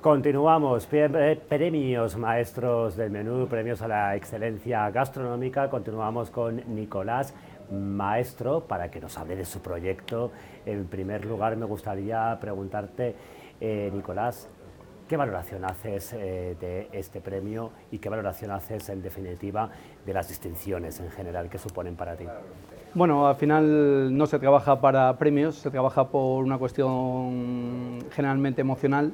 Continuamos, eh, premios maestros del menú, premios a la excelencia gastronómica. Continuamos con Nicolás Maestro para que nos hable de su proyecto. En primer lugar, me gustaría preguntarte, eh, Nicolás, ¿qué valoración haces eh, de este premio y qué valoración haces, en definitiva, de las distinciones en general que suponen para ti? Bueno, al final no se trabaja para premios, se trabaja por una cuestión generalmente emocional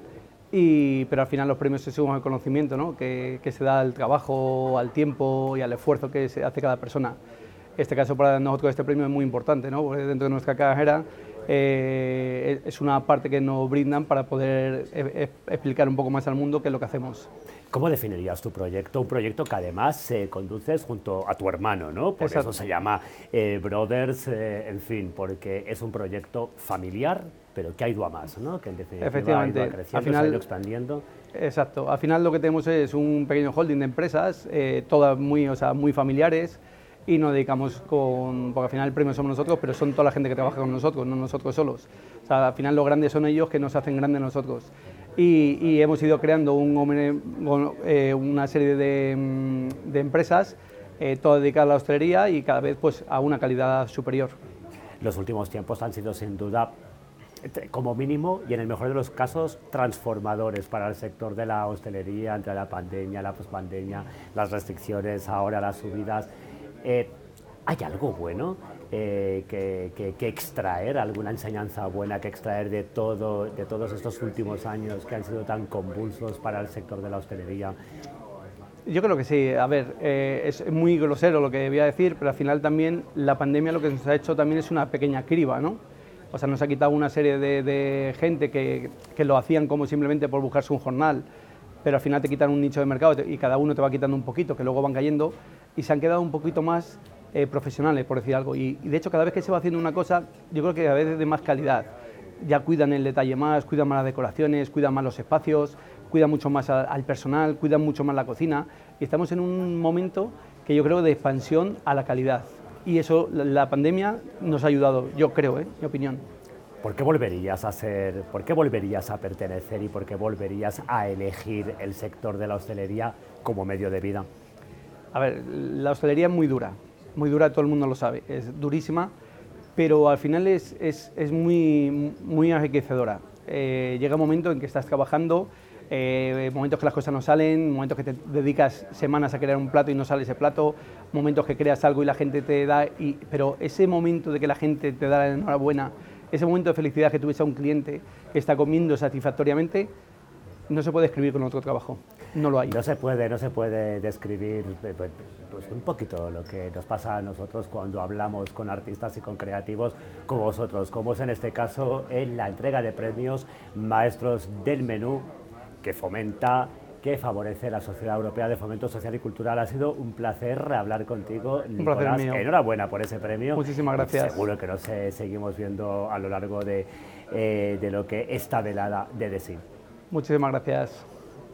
pero al final los premios se suman al conocimiento ¿no? que, se da al trabajo, al tiempo y al esfuerzo que se hace cada persona. Este caso para nosotros este premio es muy importante, ¿no? porque dentro de nuestra carrera eh, es una parte que nos brindan para poder e, e, explicar un poco más al mundo qué es lo que hacemos. ¿Cómo definirías tu proyecto? Un proyecto que además se conduces junto a tu hermano, ¿no? Por eso se llama eh, Brothers, eh, en fin, porque es un proyecto familiar, pero que ha ido a más, ¿no? Que en definitiva Efectivamente. ha ido creciendo, al final, se ha ido expandiendo. Exacto. Al final lo que tenemos es un pequeño holding de empresas, eh, todas muy, o sea, muy familiares, y nos dedicamos con, porque al final el premio somos nosotros, pero son toda la gente que trabaja con nosotros, no nosotros solos. O sea, al final los grandes son ellos que nos hacen grandes nosotros y, hemos ido creando eh, una serie mm, de, empresas, eh, todas dedicadas a la hostelería y cada vez pues, a una calidad superior. Los últimos tiempos han sido sin duda como mínimo y en el mejor de los casos transformadores para el sector de la hostelería entre la pandemia, la pospandemia, las restricciones, ahora las subidas. Eh, ¿Hay algo bueno eh, que, extraer, alguna enseñanza buena que extraer de, todo, de todos estos últimos años que han sido tan convulsos para el sector de la hostelería? Yo creo que sí. A ver, eh, es muy grosero lo que voy a decir, pero al final también la pandemia lo que nos ha hecho también es una pequeña criba, ¿no? O sea, nos ha quitado una serie de, de gente que, que, lo hacían como simplemente por buscarse un jornal, pero al final te quitan un nicho de mercado y cada uno te va quitando un poquito, que luego van cayendo, y se han quedado un poquito más eh, profesionales, por decir algo. Y, de hecho, cada vez que se va haciendo una cosa, yo creo que a veces de más calidad. Ya cuidan el detalle más, cuidan más las decoraciones, cuidan más los espacios, cuidan mucho más al personal, cuidan mucho más la cocina. Y estamos en un momento que yo creo de expansión a la calidad. Y eso, la, pandemia nos ha ayudado, yo creo, ¿eh? mi opinión. ¿Por qué volverías a ser, por qué volverías a pertenecer y por qué volverías a elegir el sector de la hostelería como medio de vida? A ver, la hostelería es muy dura, muy dura, todo el mundo lo sabe, es durísima, pero al final es, es, es muy, muy enriquecedora. Eh, llega un momento en que estás trabajando, eh, momentos que las cosas no salen, momentos que te dedicas semanas a crear un plato y no sale ese plato, momentos que creas algo y la gente te da, y, pero ese momento de que la gente te da la enhorabuena, ese momento de felicidad que tuviese a un cliente que está comiendo satisfactoriamente, no se puede escribir con otro trabajo, no lo hay. No se puede, no se puede describir eh, pues, pues, un poquito lo que nos pasa a nosotros cuando hablamos con artistas y con creativos como vosotros, como es en este caso en la entrega de premios Maestros del Menú, que fomenta que favorece la Sociedad Europea de Fomento Social y Cultural. Ha sido un placer hablar contigo. Un placer mío. Enhorabuena por ese premio. Muchísimas gracias. Seguro que nos seguimos viendo a lo largo de, eh, de lo que esta velada de decir. Muchísimas gracias.